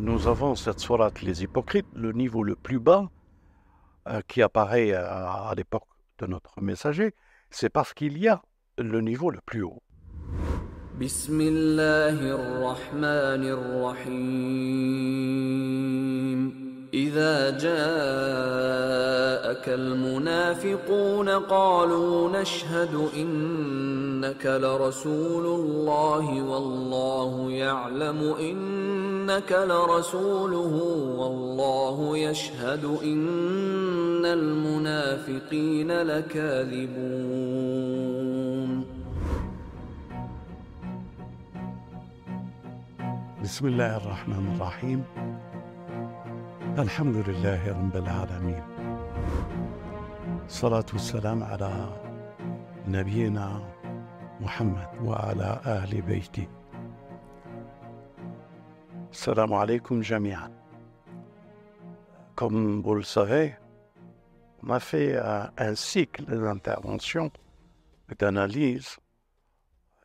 nous avons cette sourate Les Hypocrites, le niveau le plus bas euh, qui apparaît euh, à, l'époque de notre messager, c'est parce qu'il y a le niveau le plus haut. إذا جاءك المنافقون قالوا نشهد إنك لرسول الله والله يعلم إنك لرسوله والله يشهد إن المنافقين لكاذبون. بسم الله الرحمن الرحيم. الحمد لله رب العالمين الصلاة والسلام على نبينا محمد وعلى أهل بيته السلام عليكم جميعا Comme vous le savez, on a fait un, cycle d'intervention, d'analyse,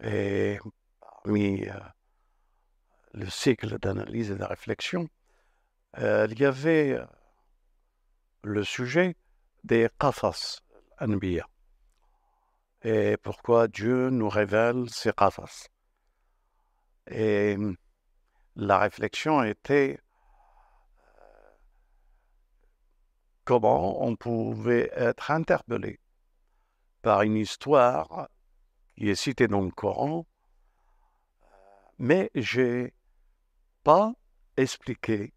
et parmi euh, le cycle d'analyse et de réflexion, euh, il y avait euh, le sujet des qasas, anbiya, et pourquoi Dieu nous révèle ces qasas. Et hum, la réflexion était euh, comment on pouvait être interpellé par une histoire qui est citée dans le Coran, mais j'ai pas expliqué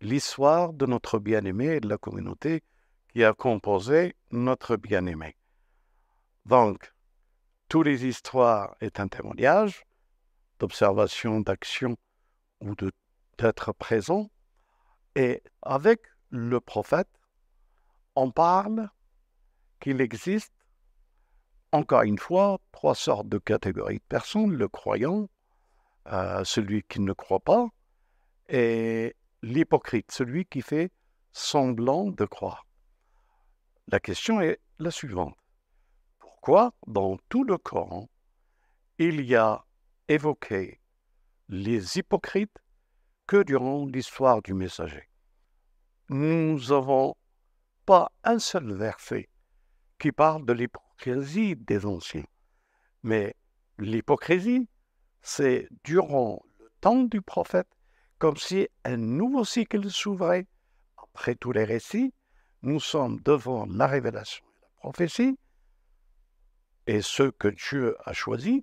l'histoire de notre bien-aimé et de la communauté qui a composé notre bien-aimé. Donc, toutes les histoires est un témoignage d'observation, d'action ou d'être présent. Et avec le prophète, on parle qu'il existe, encore une fois, trois sortes de catégories de personnes, le croyant, euh, celui qui ne croit pas, et l'hypocrite, celui qui fait semblant de croire. La question est la suivante. Pourquoi dans tout le Coran, il y a évoqué les hypocrites que durant l'histoire du messager? Nous n'avons pas un seul verset qui parle de l'hypocrisie des anciens. Mais l'hypocrisie, c'est durant le temps du prophète, comme si un nouveau cycle s'ouvrait. Après tous les récits, nous sommes devant la révélation et la prophétie, et ceux que Dieu a choisis,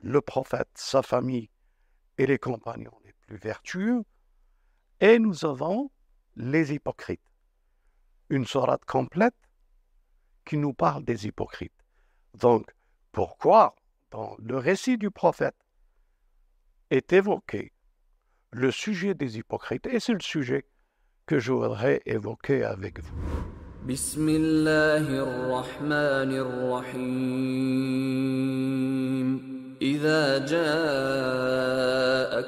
le prophète, sa famille et les compagnons les plus vertueux, et nous avons les hypocrites. Une sourate complète qui nous parle des hypocrites. Donc, pourquoi dans le récit du prophète est évoqué le sujet des hypocrites, et c'est le sujet que je voudrais évoquer avec vous. Bismillahirrahmanirrahim. إذا جاءك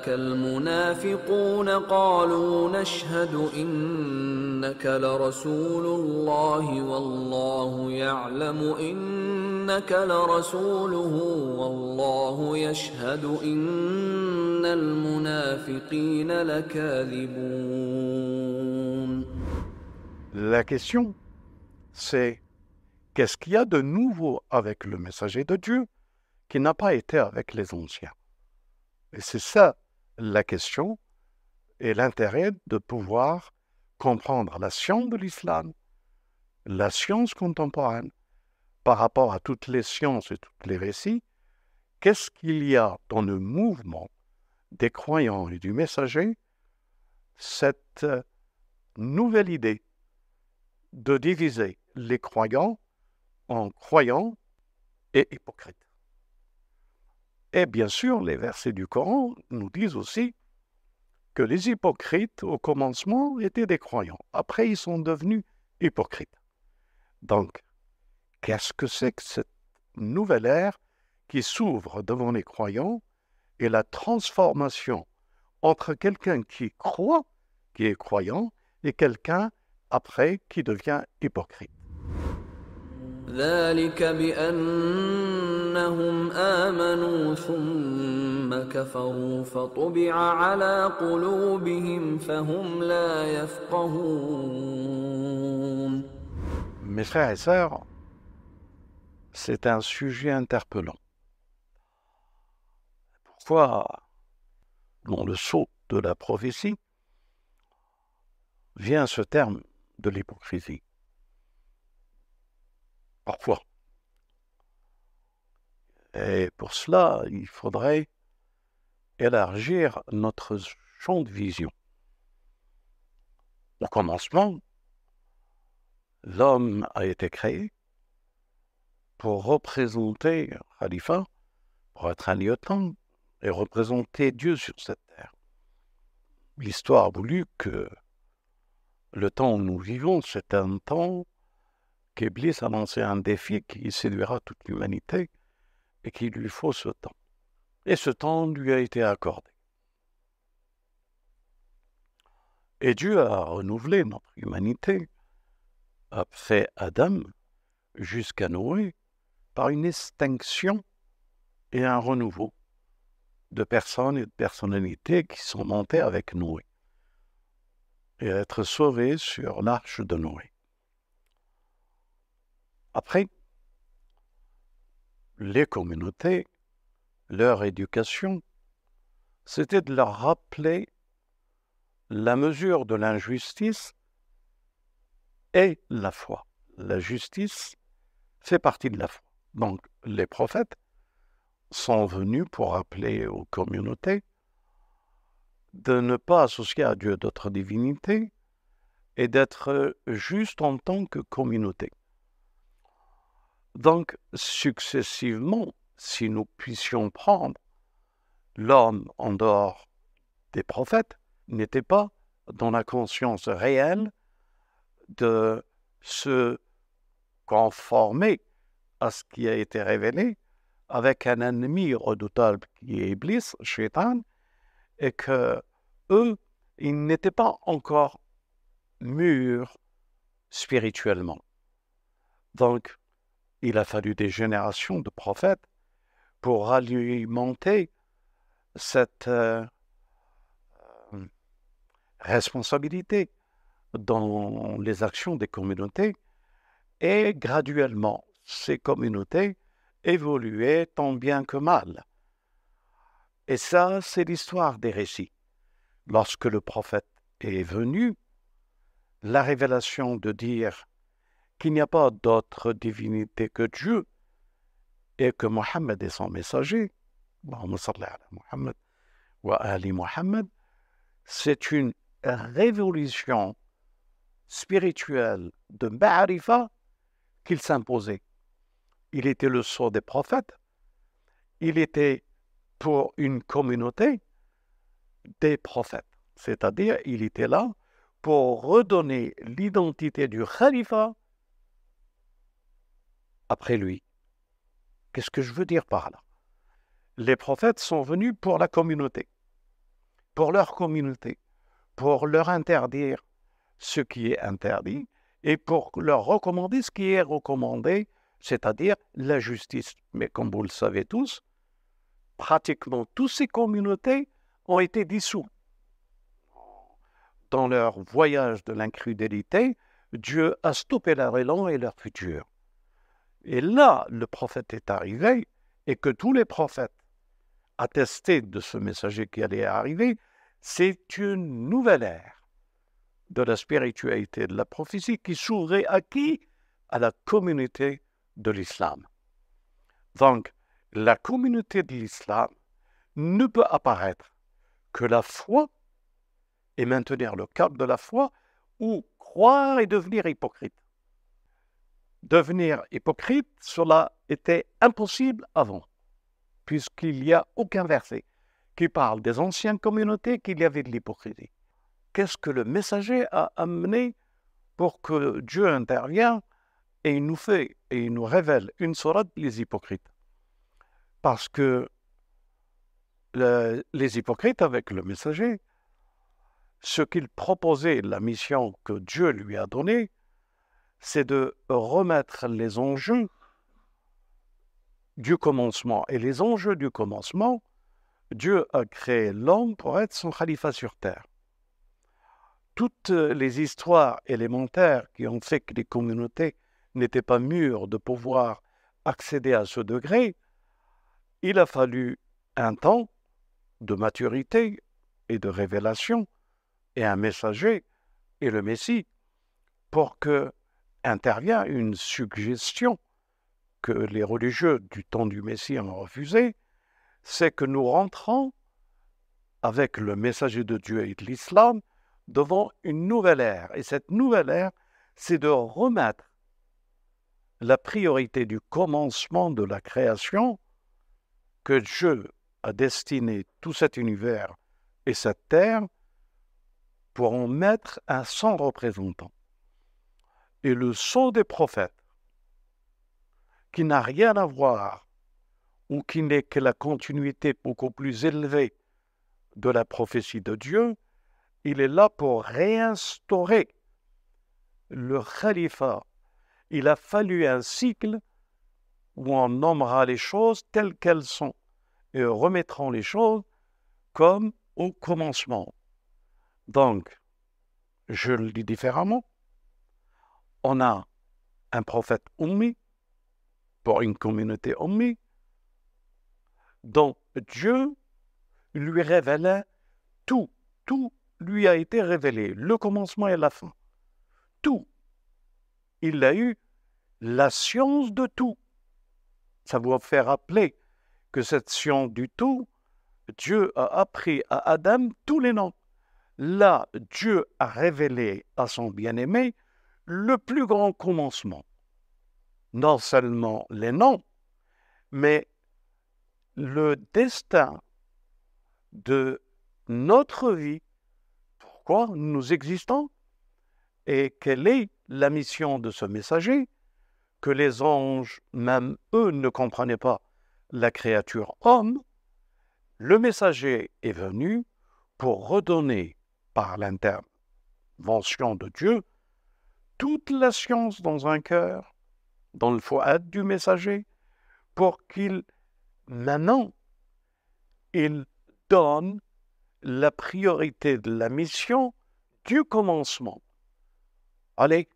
المنافقون قالوا نشهد إنك لرسول الله والله يعلم إنك لرسوله والله يشهد إن المنافقين لكاذبون. La question, c'est qu'est-ce qu'il y a de nouveau avec le messager de Dieu qui n'a pas été avec les anciens Et c'est ça la question et l'intérêt de pouvoir comprendre la science de l'islam, la science contemporaine, par rapport à toutes les sciences et tous les récits, qu'est-ce qu'il y a dans le mouvement des croyants et du messager, cette euh, nouvelle idée de diviser les croyants en croyants et hypocrites? Et bien sûr, les versets du Coran nous disent aussi que les hypocrites, au commencement, étaient des croyants. Après, ils sont devenus hypocrites. Donc, qu'est-ce que c'est que cette nouvelle ère qui s'ouvre devant les croyants et la transformation entre quelqu'un qui croit, qui est croyant, et quelqu'un après qui devient hypocrite? ذلك بأنهم آمنوا ثم كفروا فطبع على قلوبهم فهم لا يفقهون Mes frères et sœurs, c'est un sujet interpellant. Pourquoi, dans le sceau de la prophétie, vient ce terme de l'hypocrisie Pourquoi Et pour cela, il faudrait élargir notre champ de vision. Au commencement, l'homme a été créé pour représenter Khalifa, pour être un lieutenant et représenter Dieu sur cette terre. L'histoire a voulu que le temps où nous vivons, c'est un temps qu'Iblis a lancé un défi qui séduira toute l'humanité et qu'il lui faut ce temps. Et ce temps lui a été accordé. Et Dieu a renouvelé notre humanité après Adam jusqu'à Noé par une extinction et un renouveau de personnes et de personnalités qui sont montées avec Noé et être sauvées sur l'arche de Noé. Après, les communautés, leur éducation, c'était de leur rappeler la mesure de l'injustice et la foi. La justice fait partie de la foi. Donc, les prophètes sont venus pour rappeler aux communautés de ne pas associer à Dieu d'autres divinités et d'être juste en tant que communauté. Donc, successivement, si nous puissions prendre l'homme en dehors des prophètes, n'était pas dans la conscience réelle de se conformer à ce qui a été révélé avec un ennemi redoutable qui est Iblis, Shaitan, et que eux, ils n'étaient pas encore mûrs spirituellement. Donc, il a fallu des générations de prophètes pour alimenter cette euh, euh, responsabilité dans les actions des communautés et graduellement, ces communautés évoluaient tant bien que mal. Et ça, c'est l'histoire des récits. Lorsque le prophète est venu, la révélation de dire qu'il n'y a pas d'autre divinité que Dieu et que Mohammed est son messager, c'est une révolution spirituelle de Ma'arifa qu'il s'imposait. Il était le sceau des prophètes, il était pour une communauté des prophètes, c'est-à-dire il était là pour redonner l'identité du khalifa après lui. Qu'est-ce que je veux dire par là? Les prophètes sont venus pour la communauté, pour leur communauté, pour leur interdire ce qui est interdit et pour leur recommander ce qui est recommandé, c'est-à-dire la justice. Mais comme vous le savez tous, pratiquement toutes ces communautés ont été dissoutes. Dans leur voyage de l'incrédulité, Dieu a stoppé leur élan et leur futur. Et là, le prophète est arrivé et que tous les prophètes attestaient de ce messager qui allait arriver, c'est une nouvelle ère de la spiritualité, de la prophétie qui s'ouvrait à qui À la communauté de l'islam. Donc, la communauté de l'islam ne peut apparaître que la foi et maintenir le cap de la foi ou croire et devenir hypocrite devenir hypocrite, cela était impossible avant, puisqu'il n'y a aucun verset qui parle des anciennes communautés qu'il y avait de l'hypocrisie. Qu'est-ce que le messager a amené pour que Dieu intervienne et il nous fait et il nous révèle une sourate les hypocrites? Parce que les hypocrites avec le messager, ce qu'il proposait, la mission que Dieu lui a donnée, c'est de remettre les enjeux du commencement. Et les enjeux du commencement, Dieu a créé l'homme pour être son khalifa sur terre. Toutes les histoires élémentaires qui ont fait que les communautés n'étaient pas mûres de pouvoir accéder à ce degré, il a fallu un temps de maturité et de révélation et un messager et le Messie pour que intervient une suggestion que les religieux du temps du Messie ont refusé, c'est que nous rentrons avec le messager de Dieu et de l'islam devant une nouvelle ère. Et cette nouvelle ère, c'est de remettre la priorité du commencement de la création que Dieu a destiné tout cet univers et cette terre pour en mettre un son représentant. Et le son des prophètes, qui n'a rien à voir ou qui n'est que la continuité beaucoup plus élevée de la prophétie de Dieu, il est là pour réinstaurer le khalifa. Il a fallu un cycle où on nommera les choses telles qu'elles sont et remettrons les choses comme au commencement. Donc, je le dis différemment, on a un prophète ummi pour une communauté ummi dont Dieu lui révélait tout, tout lui a été révélé, le commencement et la fin. Tout. Il a eu la science de tout. Ça vous fait rappeler que cette science du tout, Dieu a appris à Adam tous les noms. Là, Dieu a révélé à son bien-aimé le plus grand commencement. Non seulement les noms, mais le destin de notre vie, pourquoi nous existons et quelle est la mission de ce messager que les anges, même eux, ne comprenaient pas la créature homme, le messager est venu pour redonner par l'intervention de Dieu toute la science dans un cœur, dans le foie du messager, pour qu'il, maintenant, il donne la priorité de la mission du commencement. Allez,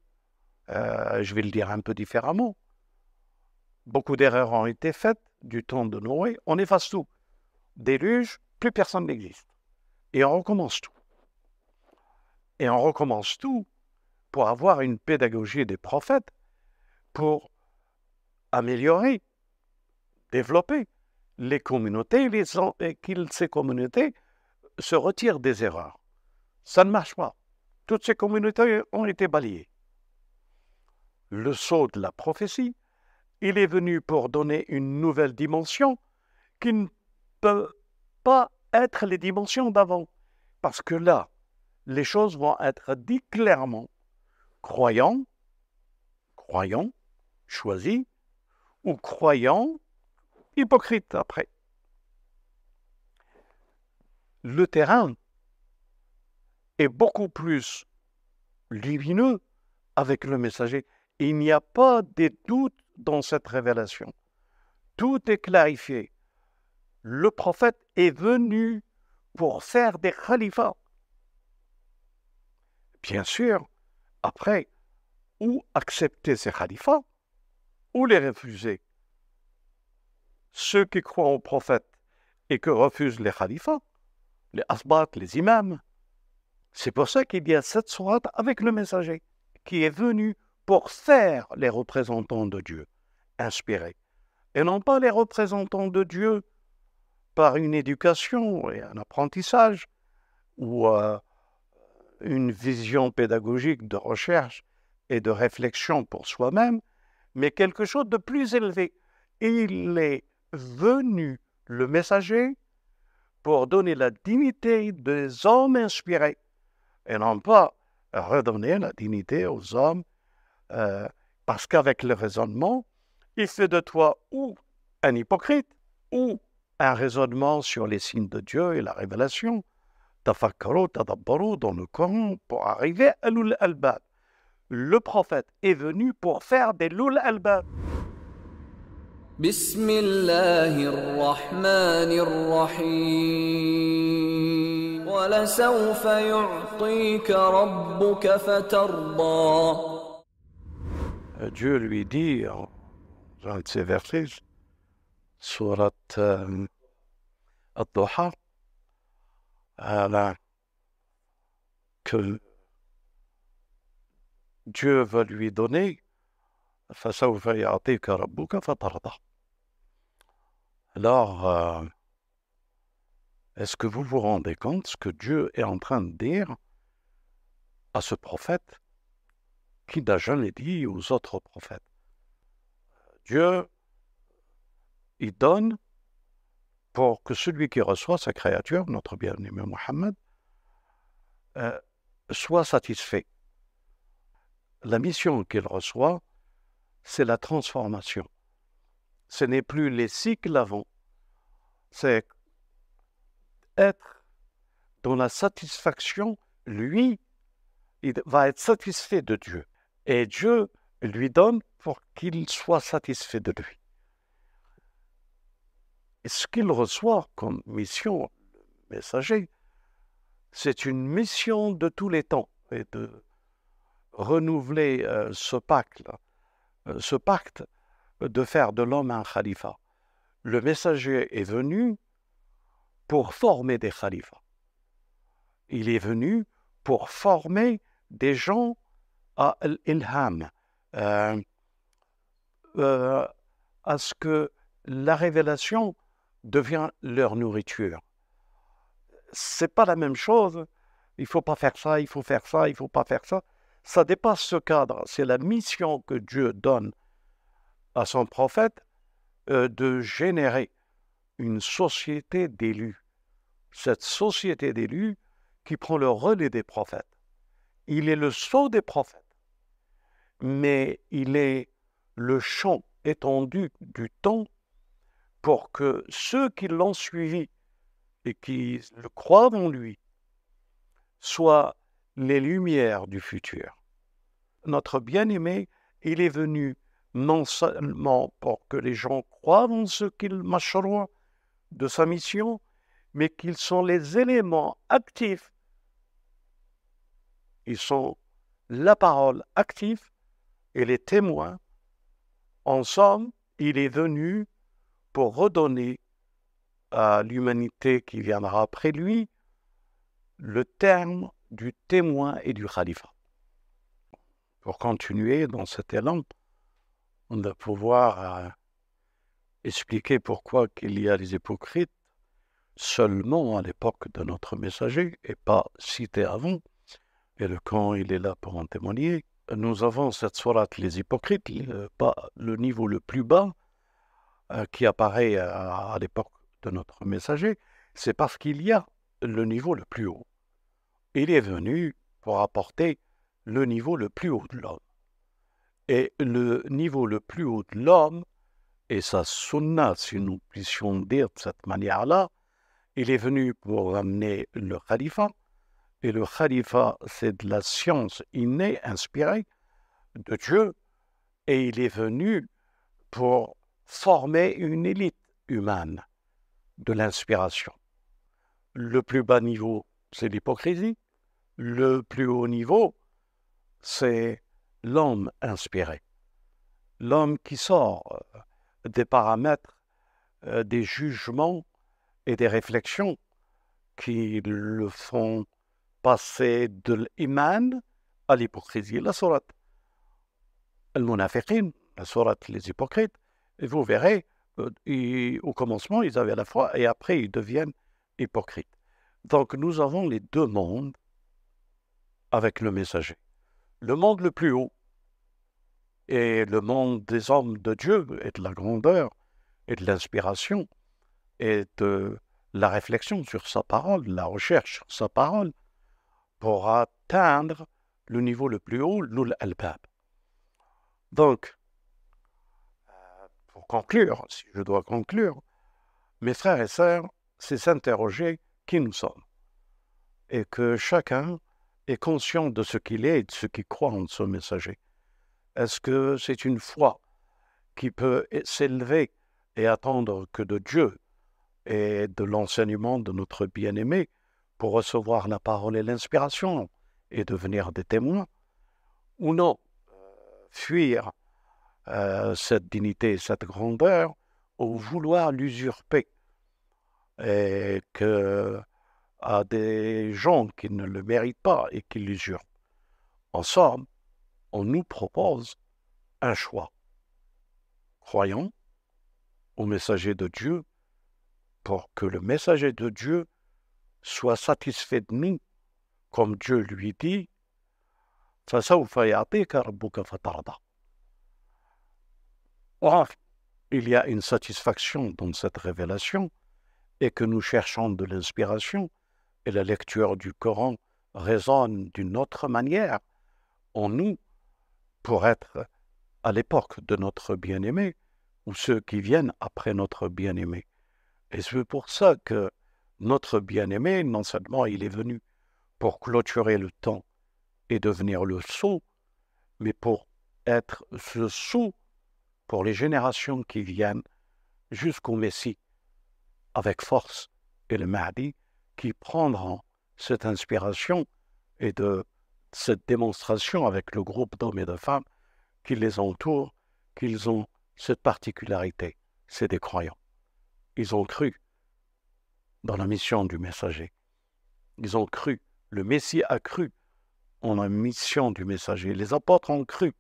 euh, je vais le dire un peu différemment. Beaucoup d'erreurs ont été faites du temps de Noé. On efface tout. Déluge, plus personne n'existe. Et on recommence tout. Et on recommence tout pour avoir une pédagogie des prophètes, pour améliorer, développer les communautés, et que ces communautés se retirent des erreurs. Ça ne marche pas. Toutes ces communautés ont été balayées. Le saut de la prophétie, il est venu pour donner une nouvelle dimension qui ne peut pas être les dimensions d'avant. Parce que là, les choses vont être dites clairement. Croyant, croyant, choisi, ou croyant, hypocrite après. Le terrain est beaucoup plus lumineux avec le messager. Il n'y a pas de doute dans cette révélation. Tout est clarifié. Le prophète est venu pour faire des khalifats. Bien sûr, après, ou accepter ces khalifats, ou les refuser. Ceux qui croient au prophète et que refusent les khalifats, les asbat, les imams, c'est pour ça qu'il y a cette sourate avec le messager qui est venu pour faire les représentants de Dieu, inspirés, et non pas les représentants de Dieu par une éducation et un apprentissage ou euh, une vision pédagogique de recherche et de réflexion pour soi-même, mais quelque chose de plus élevé. Il est venu, le messager, pour donner la dignité des hommes inspirés, et non pas redonner la dignité aux hommes, euh, parce qu'avec le raisonnement, il fait de toi ou un hypocrite, ou un raisonnement sur les signes de Dieu et la révélation, tafakkaru, tadabbaru dans le Coran pour arriver à l'ul albab. le prophète est venu pour faire des lul albab. بسم الله الرحمن الرحيم ولسوف يعطيك ربك فترضى Euh, Dieu lui dit dans un de ces versets, surat euh, Ad-Duha, euh, que Dieu va lui donner فسوف يعطيك ربك فترضى. Alors, euh, est-ce que vous vous rendez compte ce que Dieu est en train de dire à ce prophète qui n'a jamais dit aux autres prophètes Dieu, il donne que celui qui reçoit sa créature, notre bien-aimé Mohammed, euh, soit satisfait. La mission qu'il reçoit, c'est la transformation. Ce n'est plus les cycles avant, c'est être dans la satisfaction, lui, il va être satisfait de Dieu. Et Dieu lui donne pour qu'il soit satisfait de lui. Et ce qu'il reçoit comme mission, messager, c'est une mission de tous les temps et de renouveler euh, ce pacte, euh, ce pacte de faire de l'homme un khalifa. Le messager est venu pour former des khalifas. Il est venu pour former des gens à l'ilham, euh, euh, à ce que la révélation devient leur nourriture. C'est pas la même chose. Il faut pas faire ça, il faut faire ça, il faut pas faire ça. Ça dépasse ce cadre. C'est la mission que Dieu donne à son prophète euh, de générer une société d'élus. Cette société d'élus qui prend le relais des prophètes. Il est le sceau des prophètes, mais il est le champ étendu du temps pour que ceux qui l'ont suivi et qui le croient en lui soient les lumières du futur. Notre bien-aimé, il est venu non seulement pour que les gens croient en ce qu'il marchera de sa mission, mais qu'ils sont les éléments actifs. Ils sont la parole active et les témoins. En somme, il est venu pour redonner à l'humanité qui viendra après lui le terme du témoin et du khalifa. Pour continuer dans cet élan, on va pouvoir euh, expliquer pourquoi qu'il y a des hypocrites seulement à l'époque de notre messager et pas cité avant. Et le camp, il est là pour en témoigner. Nous avons cette sourate, les hypocrites, pas le niveau le plus bas qui apparaît à, à l'époque de notre messager, c'est parce qu'il y a le niveau le plus haut. Il est venu pour apporter le niveau le plus haut de l'homme. Et le niveau le plus haut de l'homme, et sa sunna, si nous puissions dire de cette manière-là, il est venu pour amener le khalifa. Et le khalifa, c'est de la science innée, inspirée de Dieu. Et il est venu pour former une élite humaine de l'inspiration. Le plus bas niveau, c'est l'hypocrisie. Le plus haut niveau, c'est l'homme inspiré. L'homme qui sort euh, des paramètres, euh, des jugements et des réflexions qui le font passer de l'iman à l'hypocrisie. La sourate la sourate les hypocrites, et vous verrez, euh, au commencement, ils avaient la foi et après, ils deviennent hypocrites. Donc, nous avons les deux mondes avec le messager. Le monde le plus haut et le monde des hommes de Dieu et de la grandeur et de l'inspiration et de la réflexion sur sa parole, la recherche sur sa parole, pour atteindre le niveau le plus haut, l'ul al-bab. Donc, pour conclure, si je dois conclure, mes frères et sœurs, c'est s'interroger qui nous sommes? Et que chacun est conscient de ce qu'il est et de ce qu'il croit en ce messager Est-ce que c'est une foi qui peut s'élever et attendre que de Dieu et de l'enseignement de notre bien-aimé pour recevoir la parole et l'inspiration et devenir des témoins? Ou non Fuir euh, cette dignité, cette grandeur, ou vouloir l'usurper et que à des gens qui ne le méritent pas et qui l'usurpent. En somme, on nous propose un choix. Croyons au messager de Dieu pour que le messager de Dieu soit satisfait de nous, comme Dieu lui dit, Il y a une satisfaction dans cette révélation et que nous cherchons de l'inspiration et la lecture du Coran résonne d'une autre manière en nous pour être à l'époque de notre bien-aimé ou ceux qui viennent après notre bien-aimé. Et c'est pour ça que notre bien-aimé, non seulement il est venu pour clôturer le temps et devenir le sceau, mais pour être ce sceau pour les générations qui viennent jusqu'au Messie, avec force, et le Mahdi, qui prendront cette inspiration et de cette démonstration avec le groupe d'hommes et de femmes qui les entourent, qu'ils ont cette particularité, c'est des croyants. Ils ont cru dans la mission du messager. Ils ont cru, le Messie a cru en la mission du messager. Les apôtres ont cru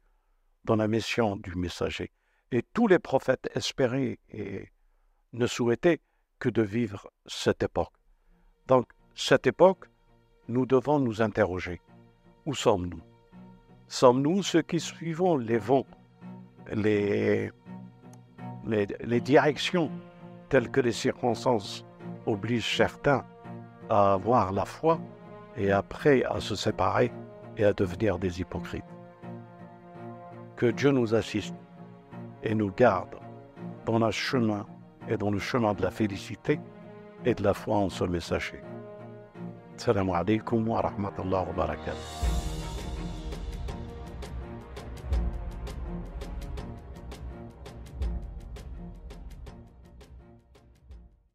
dans la mission du messager. Et tous les prophètes espéraient et ne souhaitaient que de vivre cette époque. Donc, cette époque, nous devons nous interroger. Où sommes-nous? Sommes-nous ceux qui suivons les vents, les, directions telles que les circonstances obligent certains à avoir la foi et après à se séparer et à devenir des hypocrites? Que Dieu nous assiste et nous garde dans le chemin et dans le chemin de la félicité et de la foi en ce messager. Salam alaikum wa wa barakatuh.